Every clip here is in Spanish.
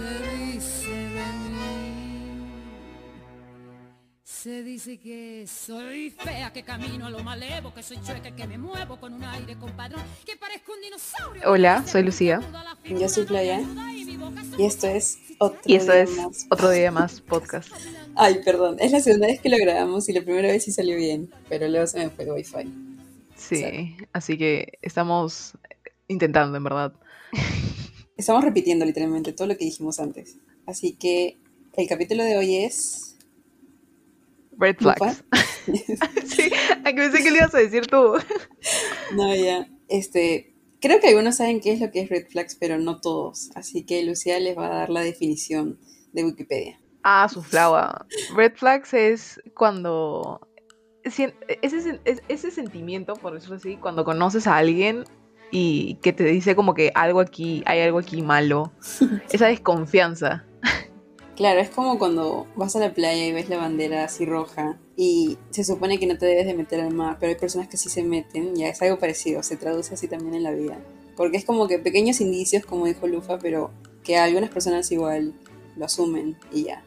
se dice de mí? Se dice que soy fea, que camino a lo malevo, que soy chueca, que me muevo con un aire compadrón, que parezco un dinosaurio. Hola, soy Lucía. Yo soy Playa. Y esto es otro Y esto día es más. otro día más podcast. Ay, perdón. Es la segunda vez que lo grabamos y la primera vez sí salió bien, pero luego se me fue el wifi. Sí, así que estamos intentando, en verdad. Estamos repitiendo literalmente todo lo que dijimos antes. Así que el capítulo de hoy es... Red flags. sí, a que pensé que le ibas a decir tú. No, ya. Este, creo que algunos saben qué es lo que es red flags, pero no todos. Así que Lucía les va a dar la definición de Wikipedia. Ah, su flava. Red flags es cuando... Ese, sen- es- ese sentimiento, por decirlo así, cuando conoces a alguien y que te dice como que algo aquí, hay algo aquí malo. Esa desconfianza. Claro, es como cuando vas a la playa y ves la bandera así roja y se supone que no te debes de meter al mar, pero hay personas que sí se meten, ya es algo parecido, se traduce así también en la vida. Porque es como que pequeños indicios, como dijo Lufa, pero que algunas personas igual lo asumen y ya.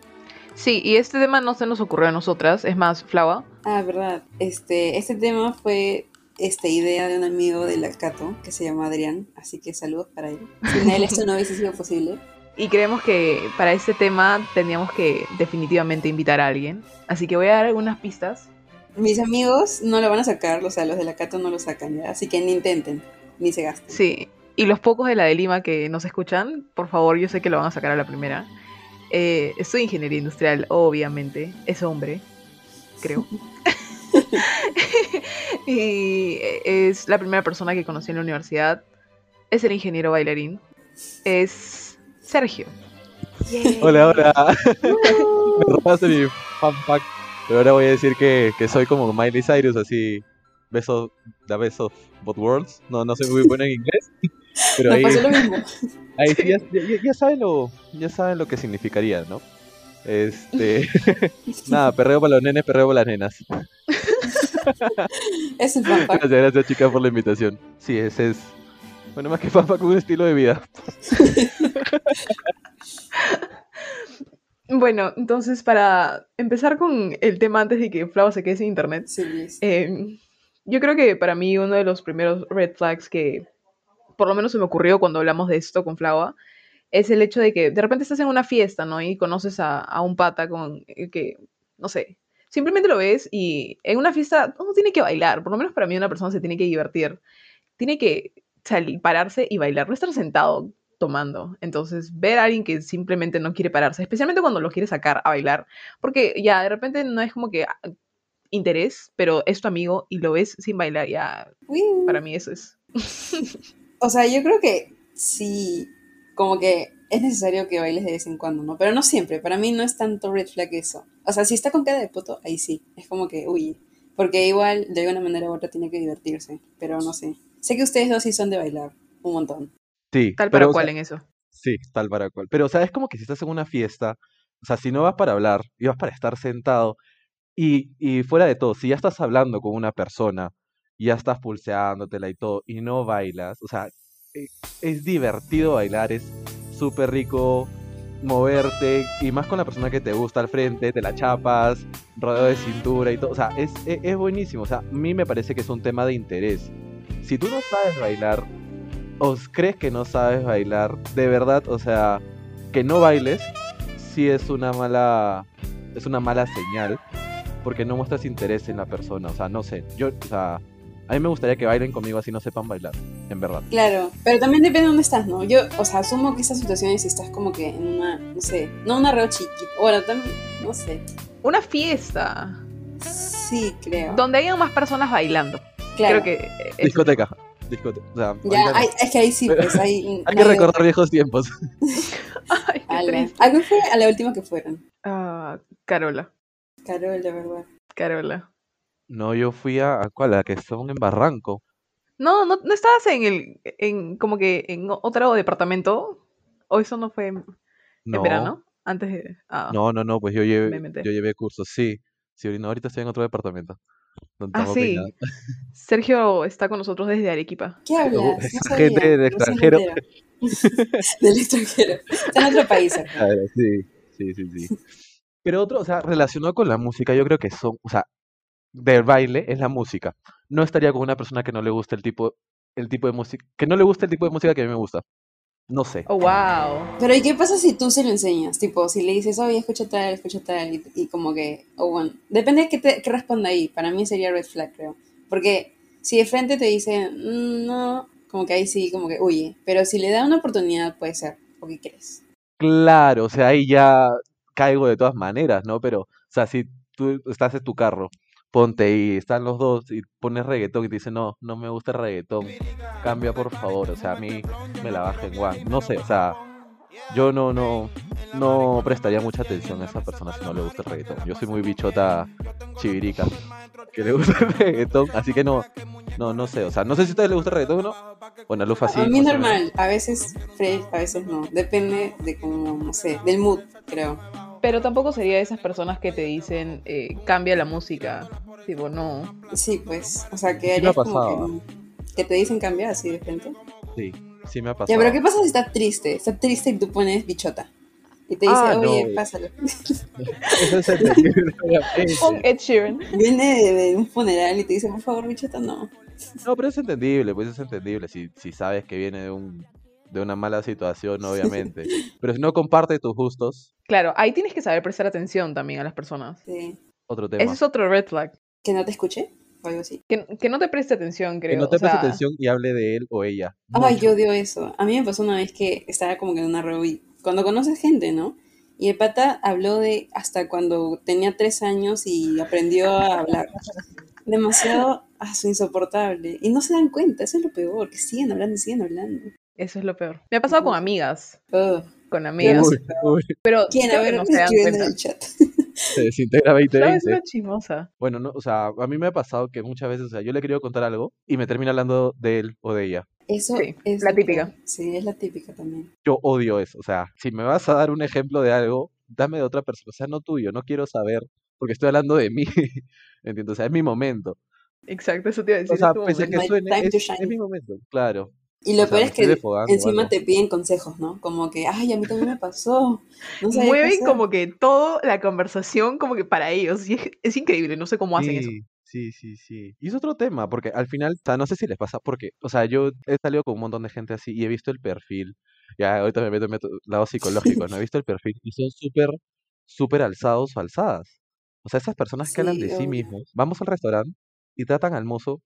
Sí, y este tema no se nos ocurrió a nosotras, es más, Flava. Ah, verdad. Este, este tema fue esta idea de un amigo de Lactato que se llama Adrián, así que saludos para él. Sin él esto no hubiese sido posible. Y creemos que para este tema teníamos que definitivamente invitar a alguien. Así que voy a dar algunas pistas. Mis amigos no lo van a sacar, o sea, los de Lactato no lo sacan ya, así que ni intenten, ni se gasten. Sí, y los pocos de la de Lima que nos escuchan, por favor, yo sé que lo van a sacar a la primera. Eh, estudio ingeniería industrial, obviamente. Es hombre, creo. y es la primera persona que conocí en la universidad. Es el ingeniero bailarín. Es Sergio. Hola, hola. Me robaste mi fan fact. Pero ahora voy a decir que, que soy como Miley Cyrus, así. Beso, the best of both worlds. No, no soy muy bueno en inglés. Pero Nos ahí, pasó lo mismo. ahí sí ya, ya- ya saben lo, ya saben lo que significaría, ¿no? Este. Nada, perreo para los nenes, perreo para las nenas. Es el fan fact. Gracias, gracias, chicas, por la invitación. Sí, ese es. Bueno, más que fan fact, un estilo de vida. Bueno, entonces para empezar con el tema antes de que Flava se quede sin internet, Sí, Luis. Eh, yo creo que para mí uno de los primeros red flags que por lo menos se me ocurrió cuando hablamos de esto con Flava es el hecho de que de repente estás en una fiesta, ¿no? Y conoces a, a un pata con el que, no sé, simplemente lo ves y en una fiesta uno tiene que bailar, por lo menos para mí una persona se tiene que divertir, tiene que salir, pararse y bailar, no estar sentado tomando. Entonces, ver a alguien que simplemente no quiere pararse, especialmente cuando lo quiere sacar a bailar, porque ya de repente no es como que ah, interés, pero es tu amigo y lo ves sin bailar, ya Uy. para mí eso es. O sea, yo creo que sí, como que es necesario que bailes de vez en cuando, ¿no? Pero no siempre, para mí no es tanto red flag eso. O sea, si está con cara de puto, ahí sí, es como que, uy, porque igual de alguna manera u otra tiene que divertirse, pero no sé. Sé que ustedes dos sí son de bailar, un montón. Sí, Tal pero, para o cual sea, en eso. Sí, tal para cual. Pero, o sea, es como que si estás en una fiesta, o sea, si no vas para hablar y vas para estar sentado, y, y fuera de todo, si ya estás hablando con una persona, y ya estás pulseándotela y todo, y no bailas, o sea, e- es divertido bailar, es súper rico moverte, y más con la persona que te gusta al frente, te la chapas, rodeo de cintura y todo, o sea, es, e- es buenísimo, o sea, a mí me parece que es un tema de interés. Si tú no sabes bailar, o crees que no sabes bailar, de verdad, o sea, que no bailes, sí es una mala, es una mala señal, porque no muestras interés en la persona, o sea, no sé, yo, o sea, a mí me gustaría que bailen conmigo así no sepan bailar, en verdad. Claro, pero también depende de dónde estás, ¿no? Yo, o sea, asumo que estas situaciones si estás como que en una, no sé, no una reo chiquita, bueno, también, no sé. Una fiesta Sí, creo. donde hayan más personas bailando. Claro. Creo que eh, es- Discoteca, discoteca, o sea, Ya, hay- es que ahí sí, pues ahí... hay que recordar viejos tiempos. Ay, triste. ¿A qué fue a la última que fueron? Ah, Carola, Carol, de verdad. Carola. No, yo fui a, ¿a cuál? A la que son en Barranco. No, no, no estabas en el, en como que en otro departamento. O eso no fue en, en No, verano, antes de. ah. no, no, no, pues yo llevé, me yo llevé cursos, sí, sí, no, ahorita estoy en otro departamento. No Ah, sí. Sergio está con nosotros desde Arequipa. ¿Qué hablas? No sabía, gente del extranjero. entero. del extranjero. Está en otro país. Claro, sí, sí, sí, sí. Pero otro, o sea, relacionado con la música, yo creo que son, o sea, del baile es la música. No estaría con una persona que no le gusta el tipo, el tipo de música, que no le gusta el tipo de música que a mí me gusta. No sé. Oh, wow. Pero ¿y qué pasa si tú se lo enseñas? Tipo, si le dices, oye, escucha tal, escucha tal, y, y como que, o bueno, depende de qué, te, qué responda ahí. Para mí sería red flag, creo. Porque si de frente te dice, "Mm, no, como que ahí sí, como que huye. Pero si le da una oportunidad, puede ser. ¿O qué crees? Claro, o sea, ahí ya caigo de todas maneras, ¿no? Pero, o sea, si tú estás en tu carro, ponte y están los dos y pones reggaetón y te dicen, no, no me gusta el reggaetón, cambia por favor, o sea, a mí me la baja en one. No sé, o sea, yo no, no, no prestaría mucha atención a esa persona si no le gusta el reggaetón. Yo soy muy bichota chivirica, que le gusta el reggaetón, así que no, no, no sé, o sea, no sé si a ustedes les gusta el reggaetón o no. Bueno, Lufa sí. a mí normal, a veces fresh, a veces no. Depende de como, no sé, del mood, creo. Pero tampoco sería de esas personas que te dicen, eh, cambia la música. Tipo, no. Sí, pues, o sea, que Sí me ha harías como que, que te dicen cambiar así de frente. Sí, sí me ha pasado. Ya, pero ¿qué pasa si está triste? Está triste y tú pones bichota. Y te dice, Ah, oye, no. pásalo. Eso es. Pon Ed Sheeran. Viene de, de un funeral y te dice, por favor, bichota, no. No, pero es entendible, pues es entendible. Si, si sabes que viene de un de una mala situación, obviamente. Pero si no comparte tus gustos, Claro, ahí tienes que saber prestar atención también a las personas. Sí. otro tema. Ese es otro red flag. Que no te escuche o algo así. Que, que no te preste atención, creo. que no te o sea, preste atención y hable de él o ella. Ay, Mucho. yo odio eso. A mí me pasó una vez que estaba como que en una reunión. Cuando conoces gente, ¿no? Y el pata habló de hasta cuando tenía tres años y aprendió a hablar. Demasiado ah, insoportable. Y no se dan cuenta, eso es lo peor, que siguen hablando y siguen hablando. Eso es lo peor. Me ha pasado con amigas. Con amigas. Uy, uy, Pero ¿Quién? A ver, no se dan en el chat. se desintegra Claro, es 2020. una chismosa. Bueno, no, o sea, a mí me ha pasado que muchas veces, o sea, yo le he querido contar algo y me termina hablando de él o de ella. Eso Sí, es la típica. Sí, es la típica también. Yo odio eso. O sea, si me vas a dar un ejemplo de algo, dame de otra persona. O sea, no tuyo, no quiero saber, porque estoy hablando de mí. ¿Entiendes? O sea, es mi momento. Exacto, eso te iba a decir. O sea, es tu pese a que suene, time to es, mi momento, claro. Y lo O sea, peor es que encima te piden consejos, ¿no? Como que, ay, a mí también me pasó. No Mueven hacer". como que toda la conversación como que para ellos. y es, es increíble, no sé cómo hacen eso. Sí, sí, sí. Y es otro tema, porque al final, o sea, no sé si les pasa, porque, o sea, yo he salido con un montón de gente así y he visto el perfil. Ya, ahorita me meto en meto- lado psicológico, ¿no? He visto el perfil y son súper, súper alzados o alzadas. O sea, esas personas que hablan de sí mismos, vamos al restaurante y tratan al mozo,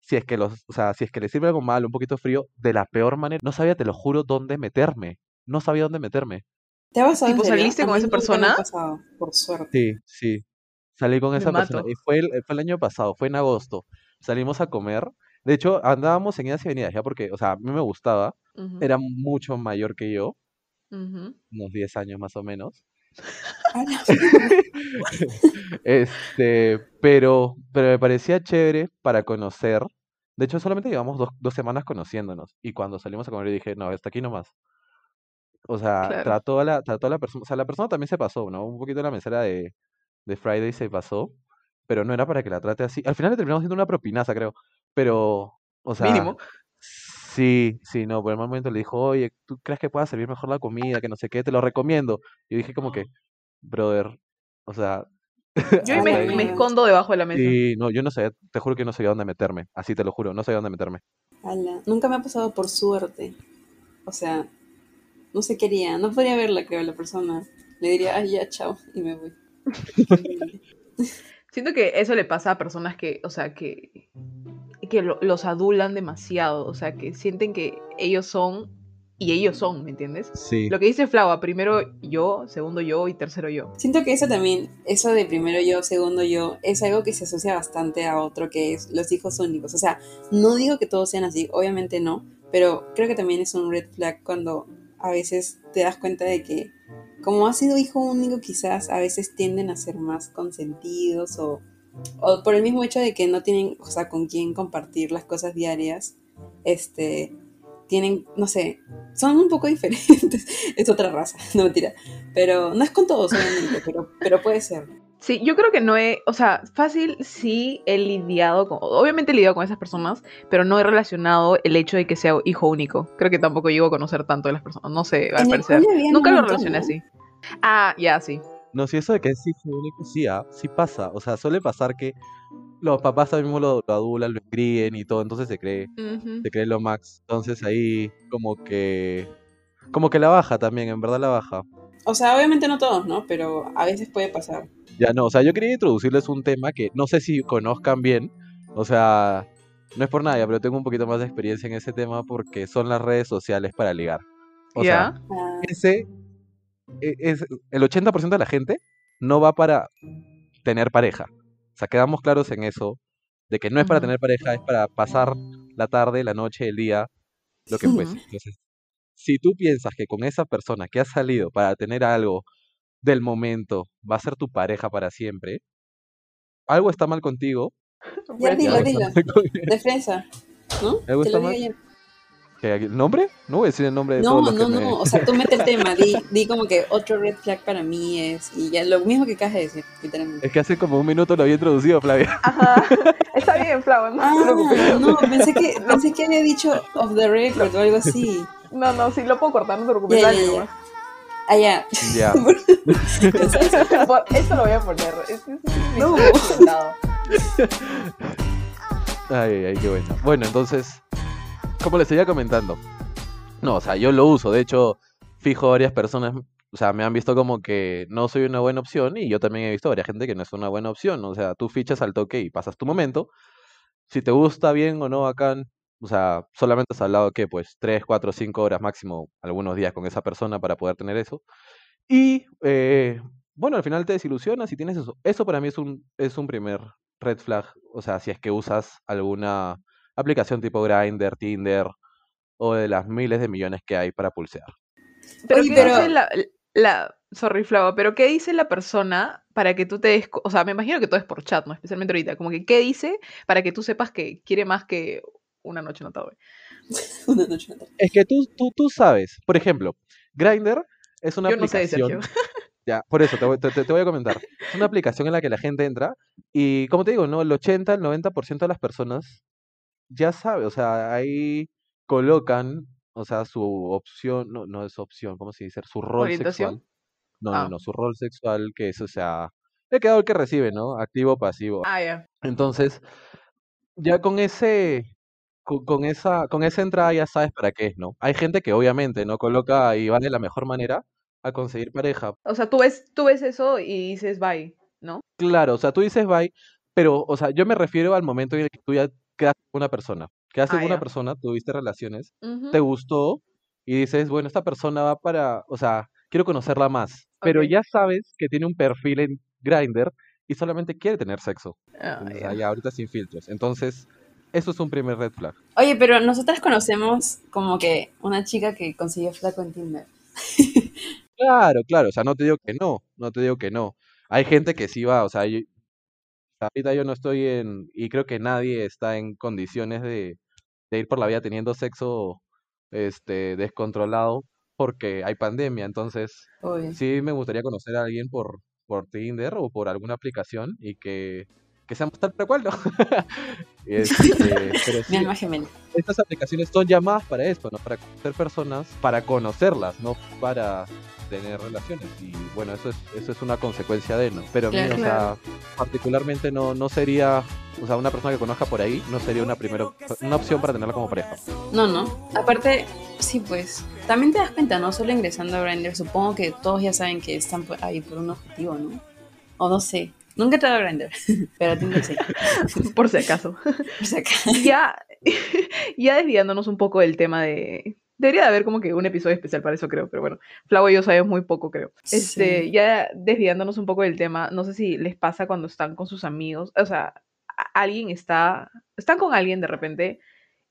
si es que los, o sea, si es que le sirve algo mal, un poquito frío, de la peor manera. No sabía, te lo juro, dónde meterme. No sabía dónde meterme. ¿Te pasado en Tipo, A con esa persona? pasado, por suerte. Sí, sí. Salí con Me esa persona. Y fue el, fue el año pasado, fue en agosto. Salimos a comer. De hecho, andábamos en idas y venidas ya porque, o sea, a mí me gustaba. Era mucho mayor que yo, unos 10 años más o menos. Este, pero, pero me parecía chévere para conocer. De hecho, solamente llevamos dos, dos semanas conociéndonos. Y cuando salimos a comer, dije, no, hasta aquí nomás. O sea, Claro. trató a la, trató a la persona, o sea, la persona también se pasó, ¿no? Un poquito la mesera de, de Friday se pasó, pero no era para que la trate así. Al final le terminamos haciendo una propinaza, creo. Pero, o sea, Mínimo. Sí, sí, no, por el momento le dijo, oye, ¿tú crees que pueda servir mejor la comida? Que no sé qué, te lo recomiendo. Y yo dije como que, brother, o sea, Yo me, escondo debajo de la mesa. sí, no, yo no sé, te juro que no sabía dónde meterme, así te lo juro, no sabía dónde meterme. Ala, Nunca me ha pasado por suerte. O sea, no se quería, no podría verla, creo, la persona. Le diría, ay, ya, chao, y me voy. Siento que eso le pasa a personas que, o sea, que, que lo- los adulan demasiado. O sea, que sienten que ellos son y ellos son, ¿me entiendes? Sí, Lo que dice Flava, primero yo, segundo yo y tercero yo. Siento que eso también, eso de primero yo, segundo yo, es algo que se asocia bastante a otro que es los hijos únicos. O sea, no digo que todos sean así, obviamente no, pero creo que también es un red flag cuando a veces te das cuenta de que como has sido hijo único quizás a veces tienden a ser más consentidos o, o por el mismo hecho de que no tienen, o sea, con quién compartir las cosas diarias, este, tienen, no sé, son un poco diferentes. es otra raza, no mentira. Pero no es con todos, obviamente, pero, pero puede ser. Sí, yo creo que no he, o sea, fácil sí he lidiado con, obviamente he lidiado con esas personas, pero no he relacionado el hecho de que sea hijo único. Creo que tampoco llego a conocer tanto de las personas, no sé, al parecer. Nunca un lo relacioné así. Ah, ya, sí. No, si eso de que es hijo único, sí, ah, sí pasa. O sea, suele pasar que los papás también mismo lo, lo adulan, lo críen y todo, entonces se cree, se cree lo max. Entonces ahí como que, como que la baja también, en verdad la baja. O sea, obviamente no todos, ¿no? Pero a veces puede pasar. Ya no, o sea, yo quería introducirles un tema que no sé si conozcan bien, o sea, no es por nada, pero tengo un poquito más de experiencia en ese tema porque son las redes sociales para ligar. O sea, ¿Ya? Ah, ese es el 80% de la gente no va para tener pareja. O sea, quedamos claros en eso, de que no es para tener pareja, es para pasar la tarde, la noche, el día, lo que fuese. Ujú. Entonces, si tú piensas que con esa persona que ha salido para tener algo del momento va a ser tu pareja para siempre, algo está mal contigo. Ya dilo, dilo. Defensa. ¿No? ¿Algo Te está lo mal? digo yo. ¿Que ¿El nombre? No voy a decir el nombre de No, todos los no, que me... no. O sea, tú mete el tema. Di, di como que otro red flag para mí es. Y ya lo mismo que acabas de decir, literalmente. Es que hace como un minuto lo había introducido, Flavia. Ajá. Está bien, Flau, no Ah, te preocupes. no, pensé que, pensé que había dicho off the record o algo así. No, no, sí lo puedo cortar, no te preocupes. Ya, dale ya, ya. nomás. Ah, ya. Ya. Esto lo voy a poner. Es, es- es- No. no. Ay, ay, qué bueno. Bueno, entonces, como les seguía comentando, no, o sea, yo lo uso. De hecho, fijo varias personas, o sea, me han visto como que no soy una buena opción y yo también he visto varias gente que no es una buena opción. O sea, tú fichas al toque y pasas tu momento. Si te gusta bien o no, bacán. O sea, solamente has hablado que pues 3, 4, 5 horas máximo algunos días con esa persona para poder tener eso. Y eh, bueno, al final te desilusionas y tienes eso. Eso para mí es un, es un primer red flag. O sea, si es que usas alguna aplicación tipo Grindr, Tinder o de las miles de millones que hay para pulsear. Pero Oye, ¿qué pero- dice la, la... Sorry, Flava, pero ¿qué dice la persona para que tú te des... O sea, me imagino que todo es por chat, ¿no? Especialmente ahorita. Como que, ¿qué dice para que tú sepas que quiere más que una noche notable? Una noche otra. Es que tú, tú, tú sabes, por ejemplo, Grindr es una Yo no sé, aplicación. Sergio. Ya, por eso te voy, te, te- te voy a comentar. Es una aplicación en la que la gente entra y, como te digo, ¿no? El 80, el 90% de las personas ya sabe, o sea, ahí colocan, o sea, su opción, no, no es opción, ¿cómo se dice? Su rol sexual. No, Ah. no, no, su rol sexual, que es, o sea, le queda el que recibe, ¿no? Activo o pasivo. Ah, ya. Entonces, ya con ese, con, con esa, con esa entrada ya sabes para qué es, ¿no? Hay gente que obviamente no coloca y va de la mejor manera a conseguir pareja. O sea, tú ves, tú ves eso y dices bye, ¿no? Claro, o sea, tú dices bye, pero, o sea, yo me refiero al momento en el que tú ya quedaste con una persona. Quedaste Ah, con una ya. persona, tuviste relaciones, te gustó y dices, bueno, esta persona va para, o sea, quiero conocerla más, pero ya sabes que tiene un perfil en Grindr y solamente quiere tener sexo. Ah, O sea, ya. ya ahorita sin filtros. Entonces, eso es un primer red flag. Oye, pero nosotras conocemos como que una chica que consiguió flaco en Tinder. Claro, claro, o sea, no te digo que no, no te digo que no. Hay gente que sí va, o sea, yo- ahorita yo no estoy en, y creo que nadie está en condiciones de, de ir por la vida teniendo sexo, este, descontrolado porque hay pandemia, entonces sí me gustaría conocer a alguien por, por Tinder o por alguna aplicación y que, que seamos tal cual, ¿no? Este, pero sí, estas aplicaciones son llamadas para esto, ¿no? Para conocer personas, para conocerlas, no para tener relaciones. Y bueno, eso es, eso es una consecuencia de, ¿no? Pero a mí, Claro. o sea, particularmente no, no sería, o sea, una persona que conozca por ahí, no sería una primera, una opción para tenerla como pareja. No, no. Aparte, sí, pues. También te das cuenta, ¿no? Solo ingresando a Grindr, supongo que todos ya saben que están ahí por un objetivo, ¿no? O no sé. Nunca he entrado a Grindr, pero Tinder sí. Por si acaso. Por si acaso. ya, ya desviándonos un poco del tema de... Debería de haber como que un episodio especial para eso, creo, pero bueno, Flau y yo sabemos muy poco, creo. Este, Sí. ya desviándonos un poco del tema, no sé si les pasa cuando están con sus amigos, o sea, alguien está, están con alguien de repente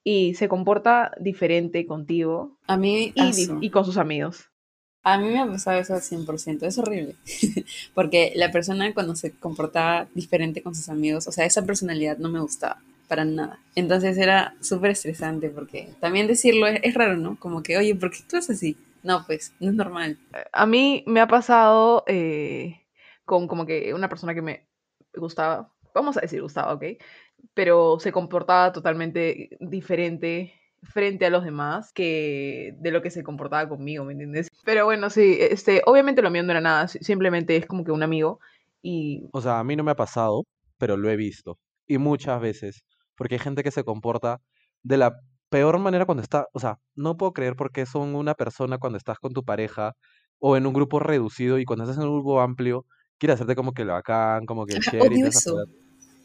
y se comporta diferente contigo A mí, y, y con sus amigos. a mí me ha pasado eso al 100%. Es horrible. Porque la persona cuando se comportaba diferente con sus amigos, o sea, esa personalidad no me gustaba para nada. Entonces era súper estresante porque también decirlo es, es raro, ¿no? Como que, oye, ¿por qué tú eres así? No, pues, no es normal. A mí me ha pasado eh, con como que una persona que me gustaba, vamos a decir gustaba, ¿ok? Pero se comportaba totalmente diferente frente a los demás que de lo que se comportaba conmigo, ¿me entiendes? Pero bueno, sí, este, obviamente lo mío no era nada, si- simplemente es como que un amigo y O sea, a mí no me ha pasado, pero lo he visto. Y muchas veces. Porque hay gente que se comporta de la peor manera cuando está. O sea, no puedo creer por qué son una persona cuando estás con tu pareja o en un grupo reducido y cuando estás en un grupo amplio, quiere hacerte como que lo bacán, como que el y esas eso.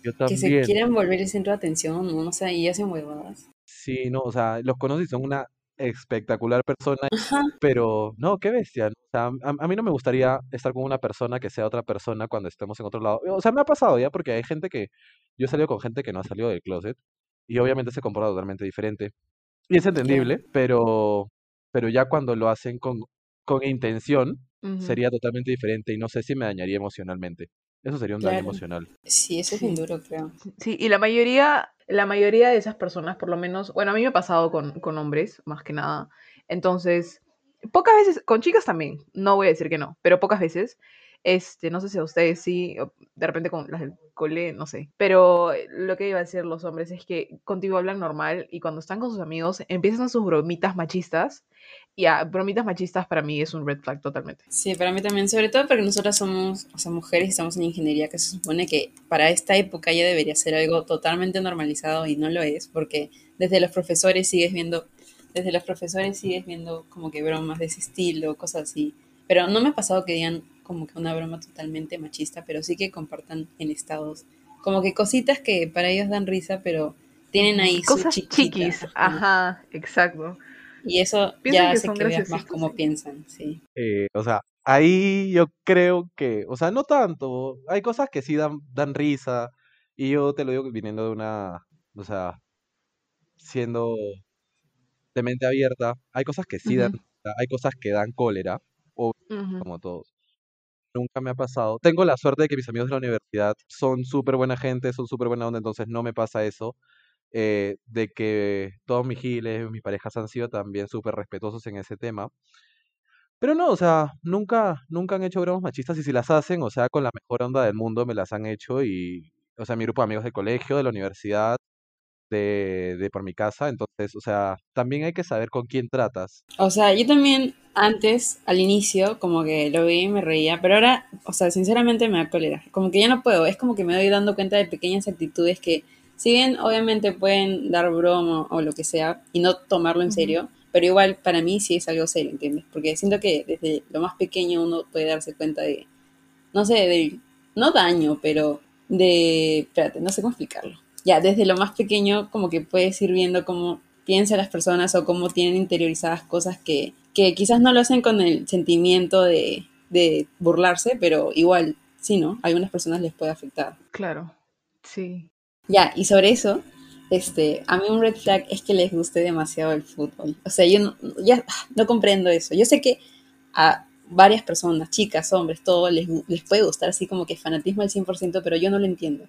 Yo Que se también. quieren volver el centro de atención, no, no sé, y hacen huevadas. Sí, no, o sea, los conocí, son una espectacular persona, Ajá. pero no, qué bestia. ¿no? O sea, a, a mí no me gustaría estar con una persona que sea otra persona cuando estemos en otro lado. O sea, me ha pasado ya porque hay gente que, yo he salido con gente que no ha salido del closet y obviamente se comporta totalmente diferente. Y es entendible, pero, pero ya cuando lo hacen con, con intención, sería totalmente diferente y no sé si me dañaría emocionalmente. Eso sería un daño emocional. Sí, eso es bien sí. duro, creo. Sí, y la mayoría, la mayoría de esas personas, por lo menos, bueno, a mí me ha pasado con, con hombres, más que nada. Entonces, pocas veces, con chicas también, no voy a decir que no, pero pocas veces. Este, no sé si a ustedes sí, de repente con las del cole, no sé. Pero eh, lo que iba a decir los hombres es que contigo hablan normal y cuando están con sus amigos empiezan sus bromitas machistas. Y a bromitas machistas para mí es un red flag totalmente. Sí, para mí también, sobre todo porque nosotras somos, o mujeres y estamos en ingeniería, que se supone que para esta época ya debería ser algo totalmente normalizado y no lo es, porque desde los profesores sigues viendo, desde los profesores sigues viendo como que bromas de ese estilo, cosas así. Pero no me ha pasado que digan como que una broma totalmente machista, pero sí que compartan en estados, como que cositas que para ellos dan risa, pero tienen ahí su Cosas chiquita, chiquis, ajá. ajá, exacto. Y eso Piensan ya que hace son que veas más cómo sí. piensan, sí. Eh, o sea, ahí yo creo que, o sea, no tanto. Hay cosas que sí dan, dan risa. Y yo te lo digo viniendo de una, o sea, siendo de mente abierta, hay cosas que sí dan, Ujú, risa, hay cosas que dan cólera, o como todos. Nunca me ha pasado. Tengo la suerte de que mis amigos de la universidad son súper buena gente, son súper buena onda, entonces no me pasa eso. eh, de que todos mis giles, mis parejas han sido también súper respetuosos en ese tema. Pero no, o sea, nunca, nunca han hecho bromas machistas y si las hacen, o sea, con la mejor onda del mundo me las han hecho y, o sea, mi grupo de amigos del colegio, de la universidad, de, de por mi casa, entonces, o sea, también hay que saber con quién tratas. O sea, yo también antes, al inicio, como que lo veía y me reía, pero ahora, o sea, sinceramente me da cólera. Como que ya no puedo, es como que me doy dando cuenta de pequeñas actitudes que, si bien obviamente pueden dar broma o lo que sea y no tomarlo en serio, pero igual para mí sí es algo serio, ¿entiendes? Porque siento que desde lo más pequeño uno puede darse cuenta de, no sé, de, no daño, pero de, espérate, no sé cómo explicarlo. Ya, desde lo más pequeño como que puedes ir viendo cómo piensan las personas o cómo tienen interiorizadas cosas que, que quizás no lo hacen con el sentimiento de, de burlarse, pero igual, sí, ¿no? A algunas personas les puede afectar. Claro, sí. Ya, y sobre eso, este, a mí un red flag es que les guste demasiado el fútbol. O sea, yo no, ya ah, no comprendo eso. Yo sé que a varias personas, chicas, hombres, todo les, les puede gustar así como que fanatismo al 100%, pero yo no lo entiendo.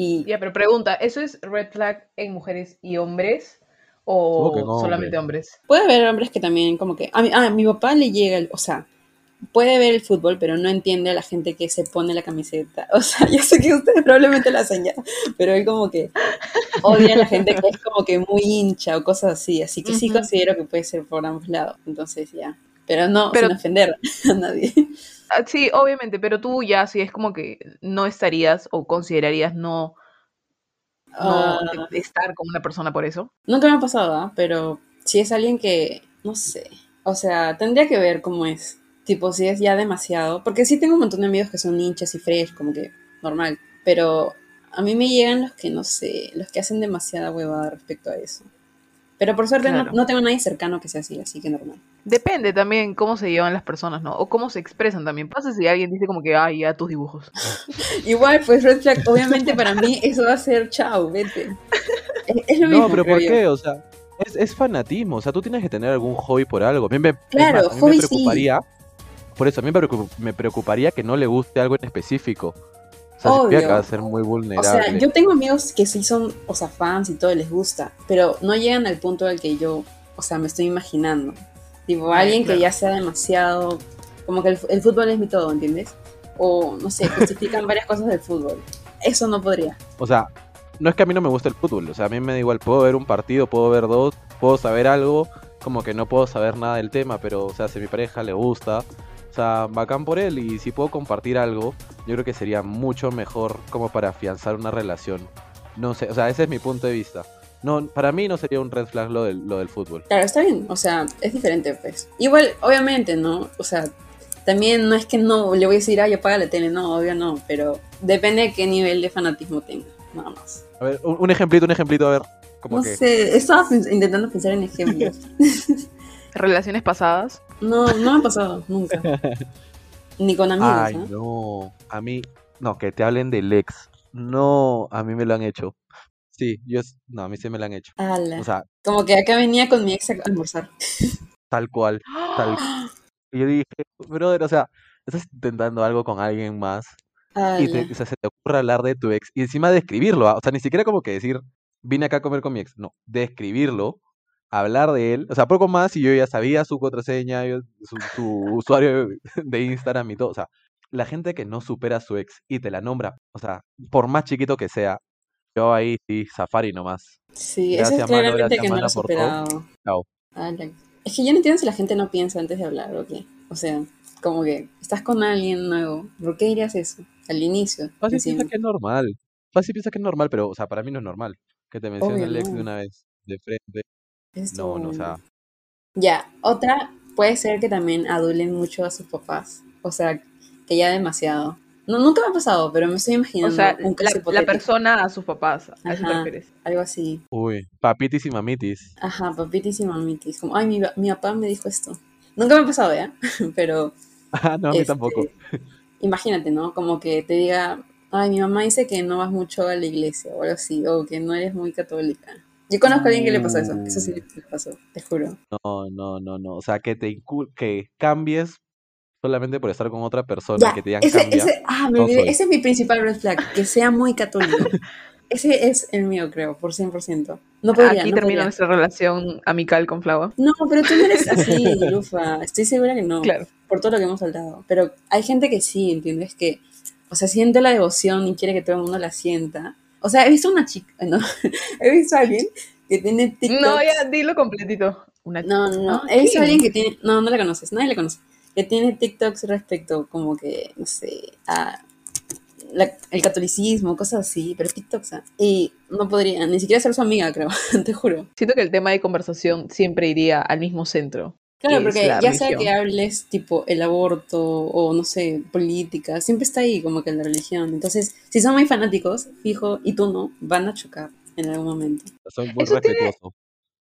Y Ya, pero pregunta, ¿eso es red flag en mujeres y hombres o solamente hombres. hombres? puede haber hombres que también como que... A mi, a mi papá le llega, el, o sea, puede ver el fútbol, pero no entiende a la gente que se pone la camiseta. O sea, yo sé que ustedes probablemente la hacen ya, pero él como que odia a la gente que es como que muy hincha o cosas así. Así que sí considero que puede ser por ambos lados. Entonces ya. Pero no Pero- sin ofender a nadie. Ah, Sí, obviamente, pero tú ya sí es como que no estarías o considerarías no, no Ah, estar con una persona por eso. nunca me ha pasado, ¿ah? pero si es alguien que, no sé, o sea, tendría que ver cómo es. Tipo, si es ya demasiado. Porque sí tengo un montón de amigos que son hinchas y fresh, como que normal. Pero a mí me llegan los que, no sé, los que hacen demasiada huevada respecto a eso. Pero por suerte no, Claro. no tengo nadie cercano que sea así, así que normal. Depende también cómo se llevan las personas, ¿no? O cómo se expresan también. Pasa si alguien dice como que, ay, ya tus dibujos. Igual, pues Red Flag, obviamente para mí eso va a ser chao, vete. Es, es lo mismo. No, pero ¿por yo. qué? O sea, es, es fanatismo. O sea, tú tienes que tener algún hobby por algo. A mí me, Claro, más, a mí hobby me sí. preocuparía. Por eso, a mí me preocuparía que no le guste algo en específico. O sea, Obvio. va a ser muy O vulnerable. sea, yo tengo amigos que sí son, o sea, fans y todo les gusta, pero no llegan al punto al que yo, o sea, me estoy imaginando. Tipo, alguien claro. que ya sea demasiado, como que el, el fútbol es mi todo, ¿entiendes? o no sé, justifican varias cosas del fútbol. Eso no podría. O sea, no es que a mí no me guste el fútbol, o sea, a mí me da igual, puedo ver un partido, puedo ver dos, puedo saber algo, como que no puedo saber nada del tema, pero, o sea, si a mi pareja le gusta, o sea, bacán por él, y si puedo compartir algo, yo creo que sería mucho mejor como para afianzar una relación. No sé, o sea, ese es mi punto de vista. No, para mí no sería un red flag lo del, lo del fútbol. Claro, está bien, o sea, es diferente, pues. Igual, obviamente, ¿no? O sea, también no es que no le voy a decir, ay, apaga la tele, no, obvio no, pero depende de qué nivel de fanatismo tenga, nada más. A ver, un, un ejemplito, un ejemplito, a ver. Como No que... sé, estaba pens- intentando pensar en ejemplos. Relaciones pasadas. No, no me ha pasado, nunca. Ni con amigos, Ay, ¿no? no. A mí, no, que te hablen del ex. No, a mí me lo han hecho. Sí, yo, no, a mí sí me lo han hecho. Ala. O sea, Como que acá venía con mi ex a almorzar. tal cual, tal Y yo dije, brother, o sea, estás intentando algo con alguien más y te, Ala. o sea, se te ocurre hablar de tu ex y encima describirlo, ¿ah? O sea, ni siquiera como que decir, vine acá a comer con mi ex, no, describirlo, hablar de él, o sea, poco más y yo ya sabía su contraseña, yo- su, su usuario de Instagram y todo, o sea, la gente que no supera a su ex y te la nombra, o sea, por más chiquito que sea, yo ahí sí, safari nomás. Sí, eso es mano, claramente gracias, que no lo superado. Chao. Ala. Es que yo no entiendo si la gente no piensa antes de hablar o qué. O sea, como que estás con alguien nuevo. ¿Por qué dirías eso? Al inicio. Fácil piensa que es normal, fácil piensa que es normal, pero, o sea, para mí no es normal que te mencione el ex de una vez, de frente. No, no, o sea, Ya, otra puede ser que también adulen mucho a sus papás. O sea, que ya demasiado. No, nunca me ha pasado, pero me estoy O imaginando sea, un la, caso la persona a sus papás. ¿A eso te Ajá. refieres? Algo así. uy, papitis y mamitis. Ajá, papitis y mamitis. Como, ay, mi, mi papá me dijo esto. Nunca me ha pasado, ¿ya? Pero Ah, no, a mí Este, tampoco. Imagínate, ¿no? Como que te diga, ay, mi mamá dice que no vas mucho a la iglesia o algo así, o que no eres muy católica. Yo conozco a alguien que le pasó eso, eso sí le pasó, te juro. No, no, no, no. O sea, que te incul- que cambies solamente por estar con otra persona, Ya, que te digan ese, cambia. ese, ah, me no ese es mi principal red flag, que sea muy católico. ese es el mío, creo, por 100%. No podría, Aquí no termina podría. nuestra relación amical con Flava. No, pero tú no eres así, Lufa. Estoy segura que no. Claro. Por todo lo que hemos hablado. Pero hay gente que sí, ¿entiendes? Que, o sea, siente la devoción y quiere que todo el mundo la sienta. O sea, he visto una chica, no, he visto a alguien que tiene TikTok. No, ya, dilo completito. Una No, no, no. He visto a alguien que tiene. No, no la conoces, nadie la conoce. Que tiene TikToks respecto, como que, no sé, a la- el catolicismo, cosas así, pero TikToks. Y no podría ni siquiera ser su amiga, creo, te juro. Siento que el tema de conversación siempre iría al mismo centro. Claro, que porque ya sea que hables tipo el aborto o no sé, política, siempre está ahí como que la religión. Entonces, si son muy fanáticos, fijo, y tú no, van a chocar en algún momento. Soy muy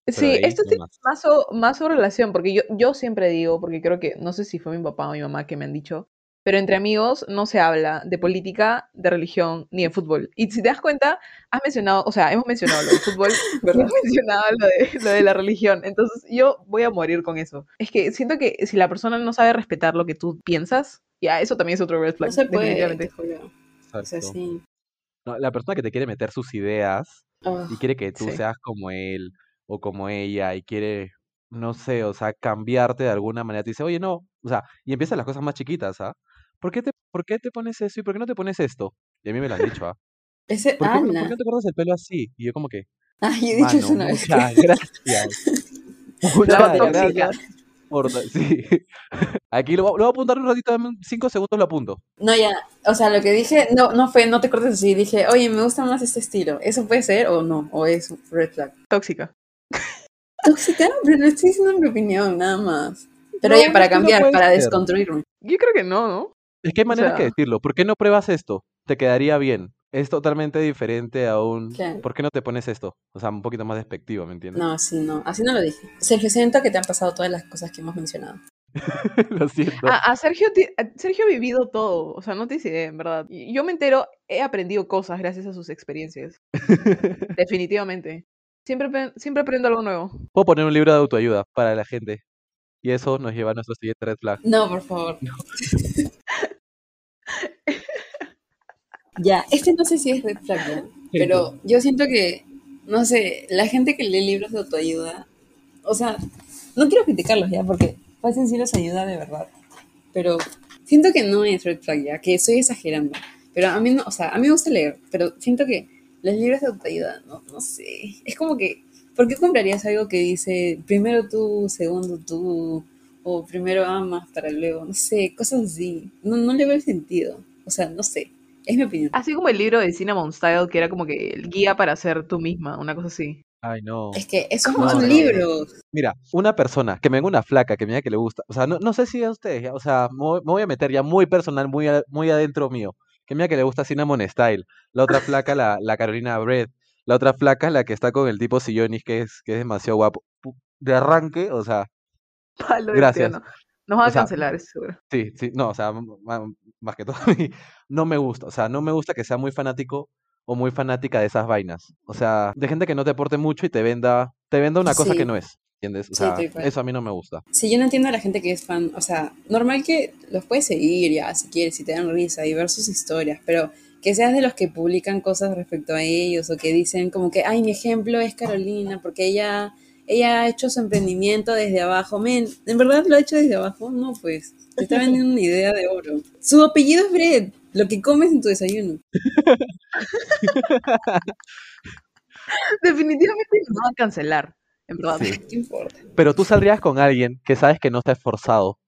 Sí, esto tiene más. más o, más o relación, porque yo, yo siempre digo, porque creo que, no sé si fue mi papá o mi mamá que me han dicho, pero entre amigos no se habla de política, de religión, ni de fútbol. Y si te das cuenta, has mencionado, o sea, hemos mencionado lo del fútbol, ¿Verdad? hemos mencionado lo de, lo de la religión. Entonces yo voy a morir con eso. Es que siento que si la persona no sabe respetar lo que tú piensas, ya eso también es otro red flag, No se puede, definitivamente. te juro. O sea, sí. No, la persona que te quiere meter sus ideas Ah, y quiere que tú Sí. seas como él o como ella y quiere, no sé, o sea, cambiarte de alguna manera, te dice, oye, no, o sea, y empiezan las cosas más chiquitas, ¿ah? ¿Por qué te, por qué te pones eso y por qué no te pones esto? Y a mí me lo han dicho, ¿ah? ese, ¿Por qué, por- por qué ala. no te cortas el pelo así? Y yo como que, Ah, yo he dicho eso una vez. muchas gracias. Muchas gracias. por da- sí. Aquí lo, voy a- lo voy a apuntar un ratito, cinco segundos lo apunto. No, ya, o sea, lo que dije no, no fue, no te cortes así, dije, oye, me gusta más este estilo. ¿Eso puede ser o no? ¿O es un red flag? Tóxica. ¿Tóxica? Pero no estoy diciendo mi opinión, nada más. Pero No, ya, para no cambiar, para ser. desconstruirme. Yo creo que no, ¿no? Es que hay O maneras que sea- decirlo. ¿Por qué no pruebas esto? Te quedaría bien. Es totalmente diferente a un... Claro. ¿Por qué no te pones esto? O sea, un poquito más despectivo, ¿me entiendes? No, así no, así no lo dije. Sergio, siento que te han pasado todas las cosas que hemos mencionado. Lo siento. A, a Sergio, Sergio ha vivido todo, o sea, no tienes idea, en verdad. Yo me entero, he aprendido cosas gracias a sus experiencias, definitivamente. Siempre, siempre aprendo algo nuevo. Puedo poner un libro de autoayuda para la gente. Y eso nos lleva a nuestro siguiente red flag. No, por favor. ya, este no sé si es red flag, ¿ya? pero yo siento que, no sé, la gente que lee libros de autoayuda, o sea, no quiero criticarlos ya, porque fácil sí les ayuda de verdad, pero siento que no es red flag ya, que estoy exagerando. Pero a mí no, o sea, a mí me gusta leer, pero siento que los libros de autoayuda, no, no sé. Es como que, ¿por qué comprarías algo que dice primero tú, segundo tú, o primero amas para luego? No sé, cosas así. No, no le veo el sentido. O sea, no sé. Es mi opinión. Así como el libro de Cinnamon Style, que era como que el guía para ser tú misma, una cosa así. Ay, no. Es que esos ¿Cómo no son no? libros. Mira, una persona que me venga una flaca, que me diga que le gusta, o sea, no, no sé si a ustedes, ya, o sea, me voy, a meter ya muy personal, muy, a- muy adentro mío, que me diga que le gusta Cinnamon Style, la otra flaca, la, la Carolina Bread, la otra flaca, la que está con el tipo Sillonis, que es, que es demasiado guapo. De arranque, o sea, Palo de Gracias. Nos van a sea, cancelar, eso seguro. sí, sí, no, o sea, más que todo, a mí no me gusta, o sea, no me gusta que sea muy fanático o muy fanática de esas vainas, o sea, de gente que no te aporte mucho y te venda, te venda una cosa que Sí. no es, ¿entiendes? O Sí, sea, cual. eso a mí no me gusta. Sí, yo no entiendo a la gente que es fan. O sea, normal que los puedes seguir ya, si quieres, si te dan risa y ver sus historias, pero que seas de los que publican cosas respecto a ellos o que dicen como que, ay, mi ejemplo es Carolina porque ella, ella ha hecho su emprendimiento desde abajo. Men, ¿en verdad lo ha hecho desde abajo? No, pues, te está vendiendo una idea de oro. Su apellido es Bread, lo que comes en tu desayuno. Definitivamente nos van a cancelar, en verdad. Sí. ¿Qué importa? Pero tú saldrías con alguien que sabes que no está esforzado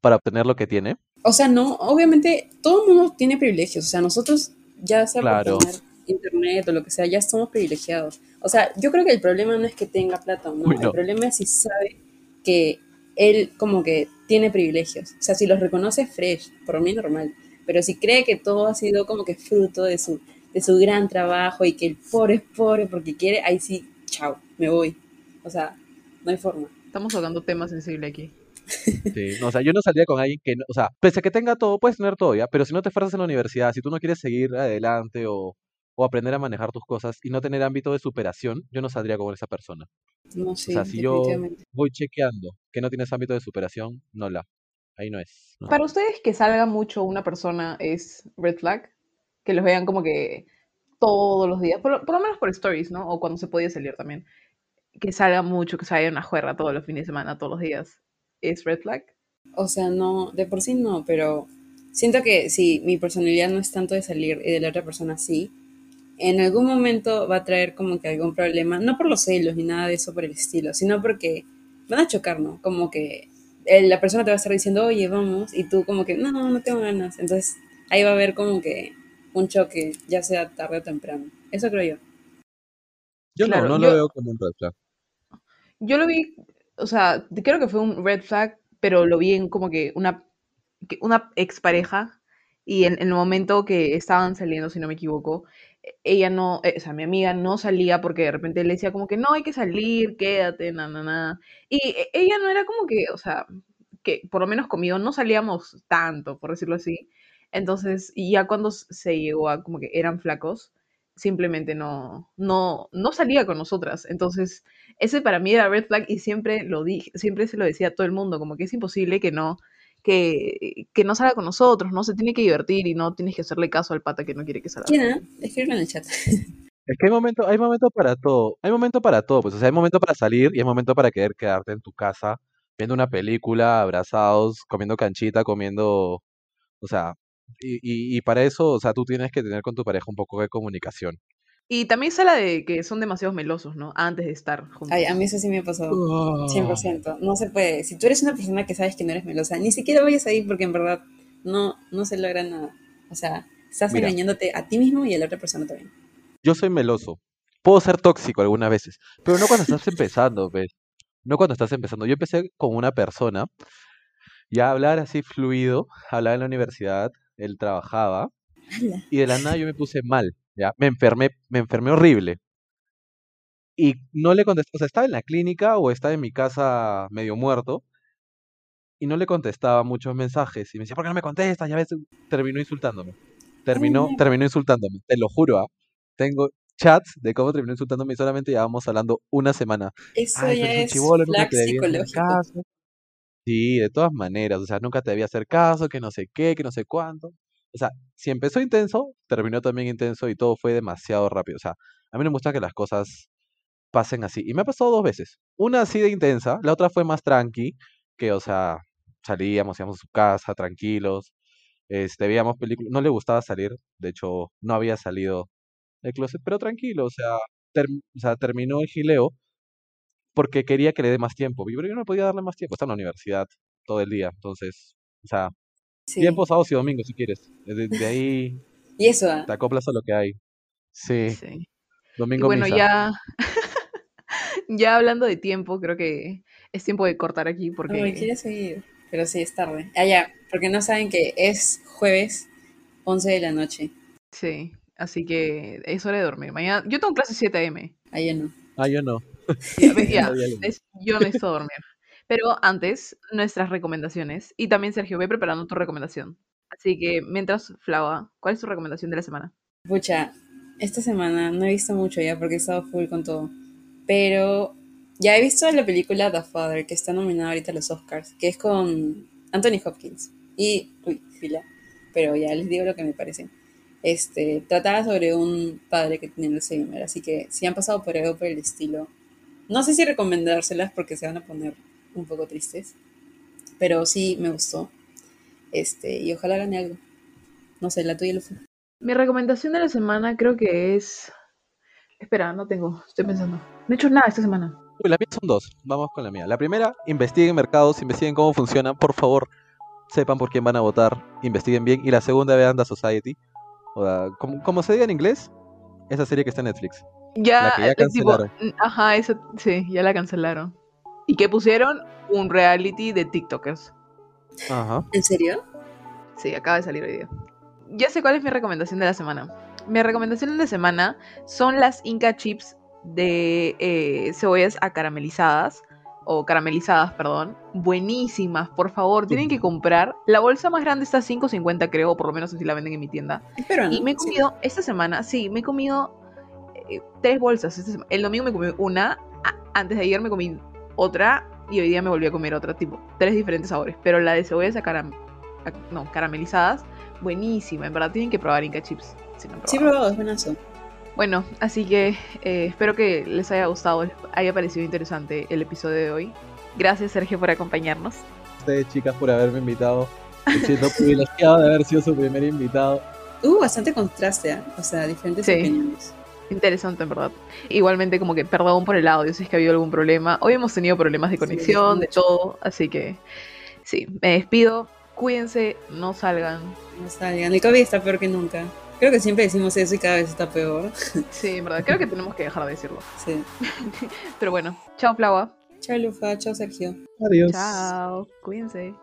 para obtener lo que tiene. O sea, no, obviamente todo el mundo tiene privilegios. O sea, nosotros, ya sea Claro. por tener internet o lo que sea, ya somos privilegiados. O sea, yo creo que el problema no es que tenga plata o no. Uy, no. El problema es si sabe que él como que tiene privilegios. O sea, si los reconoce fresh, por mí normal. Pero si cree que todo ha sido como que fruto de su, de su gran trabajo y que el pobre es pobre porque quiere, ahí sí, chao, me voy. O sea, no hay forma. Estamos tocando temas sensibles aquí. Sí, no, o sea, yo no saldría con alguien que, no- o sea, pese a que tenga todo, puedes tener todo ya, pero si no te esfuerzas en la universidad, si tú no quieres seguir adelante o, o aprender a manejar tus cosas y no tener ámbito de superación, yo no saldría con esa persona. No O sé, sea, si yo voy chequeando que no tienes ámbito de superación, no la. Ahí no es. ¿no? Para ustedes que salga mucho una persona es red flag, que los vean como que todos los días, por, lo- por lo menos por stories, ¿no? O cuando se podía salir también. Que salga mucho, que se vaya a una juerga todos los fines de semana, todos los días. ¿Es red flag? O sea, no, de por sí no, pero siento que si mi personalidad no es tanto de salir y de la otra persona sí, en algún momento va a traer como que algún problema, no por los celos ni nada de eso por el estilo, sino porque van a chocar, ¿no? Como que la persona te va a estar diciendo, oye, vamos, y tú como que, no, no tengo ganas. Entonces ahí va a haber como que un choque, ya sea tarde o temprano. Eso creo yo. Yo claro, no, no yo- lo veo como un red flag. Yo lo vi, o sea, creo que fue un red flag, pero lo vi en como que una, una expareja y en, en el momento que estaban saliendo, si no me equivoco, ella no, eh, o sea, mi amiga no salía porque de repente le decía como que no hay que salir, quédate, na, na, na. Y e- ella no era como que, o sea, que por lo menos conmigo no salíamos tanto, por decirlo así. Entonces, ya cuando se llegó a como que eran flacos, simplemente no, no, no salía con nosotras. Entonces, ese para mí era red flag y siempre lo dije, siempre se lo decía a todo el mundo, como que es imposible que no, que, que no salga con nosotros, no se tiene que divertir y no tienes que hacerle caso al pata que no quiere que salga. ¿Quién? ah? Escríbelo en el chat. Es que hay momento, hay momento para todo. Hay momento para todo, pues, o sea, hay momento para salir y hay momento para querer quedarte en tu casa viendo una película, abrazados, comiendo canchita, comiendo, o sea, y, y, y para eso, o sea, tú tienes que tener con tu pareja un poco de comunicación. Y también se la de que son demasiado melosos, ¿no? Antes de estar juntos. Ay, a mí eso sí me ha pasado. Oh. 100%. No se puede. Si tú eres una persona que sabes que no eres melosa, ni siquiera vayas ahí porque en verdad no, no se logra nada. O sea, estás Mira. engañándote a ti mismo y a la otra persona también. Yo soy meloso. Puedo ser tóxico algunas veces, pero no cuando estás empezando, ¿ves? No cuando estás empezando. Yo empecé con una persona, ya a hablar así fluido, hablaba en la universidad, él trabajaba, y de la nada yo me puse mal, ya, me enfermé, me enfermé horrible. Y no le contesté, o sea, estaba en la clínica o estaba en mi casa medio muerto, y no le contestaba muchos mensajes, y me decía, ¿por qué no me contestas? Ya ves, terminó insultándome. Terminó, terminó insultándome, te lo juro, ¿ah? Tengo chats de cómo terminó insultándome y solamente llevábamos hablando una semana. Eso Ay, ya es chibolo, nunca te psicológico. caso. Sí, de todas maneras, o sea, nunca te debía hacer caso, que no sé qué, que no sé cuánto. O sea, si empezó intenso, terminó también intenso y todo fue demasiado rápido. O sea, a mí no me gusta que las cosas pasen así. Y me ha pasado dos veces. Una así de intensa, la otra fue más tranqui, que, o sea, salíamos, íbamos a su casa tranquilos, este, veíamos películas, no le gustaba salir, de hecho no había salido del closet, pero tranquilo, o sea, o terminó el gileo porque quería que le dé más tiempo, y yo no podía darle más tiempo, está en la universidad todo el día, entonces, o sea, Sí. tiempo sábados y domingos si quieres, de, de ahí Y eso, ah, te acoplas a lo que hay. Sí, Sí. Y domingo bueno, misa. ya, ya hablando de tiempo, creo que es tiempo de cortar aquí porque quiero seguir. Pero sí, es tarde. Ah, ya, porque no saben que es jueves 11 de la noche. sí, así que es hora de dormir. Mañana, yo tengo clase 7 am. Ahí no. Ah, yo no. Ya, ya, no. yo necesito dormir. Pero antes, nuestras recomendaciones. Y también, Sergio, ve preparando tu recomendación. Así que, mientras, Flava, ¿cuál es tu recomendación de la semana? Pucha, esta semana no he visto mucho ya porque he estado full con todo. Pero ya he visto la película The Father, que está nominada ahorita a los Oscars, que es con Anthony Hopkins. Y, uy, fila. Pero ya les digo lo que me parece. Este, trataba sobre un padre que tenía Alzheimer, así que si han pasado por algo por el estilo, no sé si recomendárselas porque se van a poner un poco tristes, pero sí me gustó. Este, y ojalá gane algo. No sé, la tuya, Lufa. Mi recomendación de la semana creo que es... Espera, no tengo, estoy pensando. No he hecho nada esta semana. Uy, la mía son dos. Vamos con la mía. La primera, investiguen mercados, investiguen cómo funcionan. Por favor, sepan por quién van a votar, investiguen bien. Y la segunda, vean The Society. O sea, como, como se diga en inglés, esa serie que está en Netflix. Ya, La que ya tipo, cancelaron. n- ajá, eso, sí, ya la cancelaron. ¿Y qué pusieron? Un reality de TikTokers. Ajá. ¿En serio? Sí, acaba de salir hoy día. Ya sé cuál es mi recomendación de la semana. Mi recomendación de la semana son las Inca Chips de eh, cebollas acaramelizadas, o caramelizadas, perdón. Buenísimas, por favor, tienen que comprar. La bolsa más grande está a 5.50 creo, o por lo menos así la venden en mi tienda. Peruano. Y me he Sí. comido, esta semana, sí, me he comido eh, tres bolsas. esta sema- El domingo me comí una, antes de ayer me comí otra y hoy día me volví a comer otra, tipo, tres diferentes sabores. Pero la de cebollas acaram- ac- no, caramelizadas, buenísima. En verdad tienen que probar Inca Chips. si no Sí, he probado. es buenazo. Bueno, así que eh, espero que les haya gustado, les haya parecido interesante el episodio de hoy. Gracias Sergio por acompañarnos. Ustedes, chicas, por haberme invitado. Me siento privilegiado de haber sido su primer invitado. Hubo bastante contraste, ¿ah? o sea, diferentes Sí. opiniones. Interesante, en verdad. Igualmente, como que perdón por el audio si es que ha habido algún problema. Hoy hemos tenido problemas de Sí, conexión, de todo. Así que, sí, me despido. Cuídense, no salgan. No salgan. El COVID está peor que nunca. Creo que siempre decimos eso y cada vez está peor. Sí, en verdad, creo que tenemos que dejar de decirlo. Sí. Pero bueno, chao, Flava. Chao, Lufa. Chao, Sergio. Adiós. Chao, cuídense.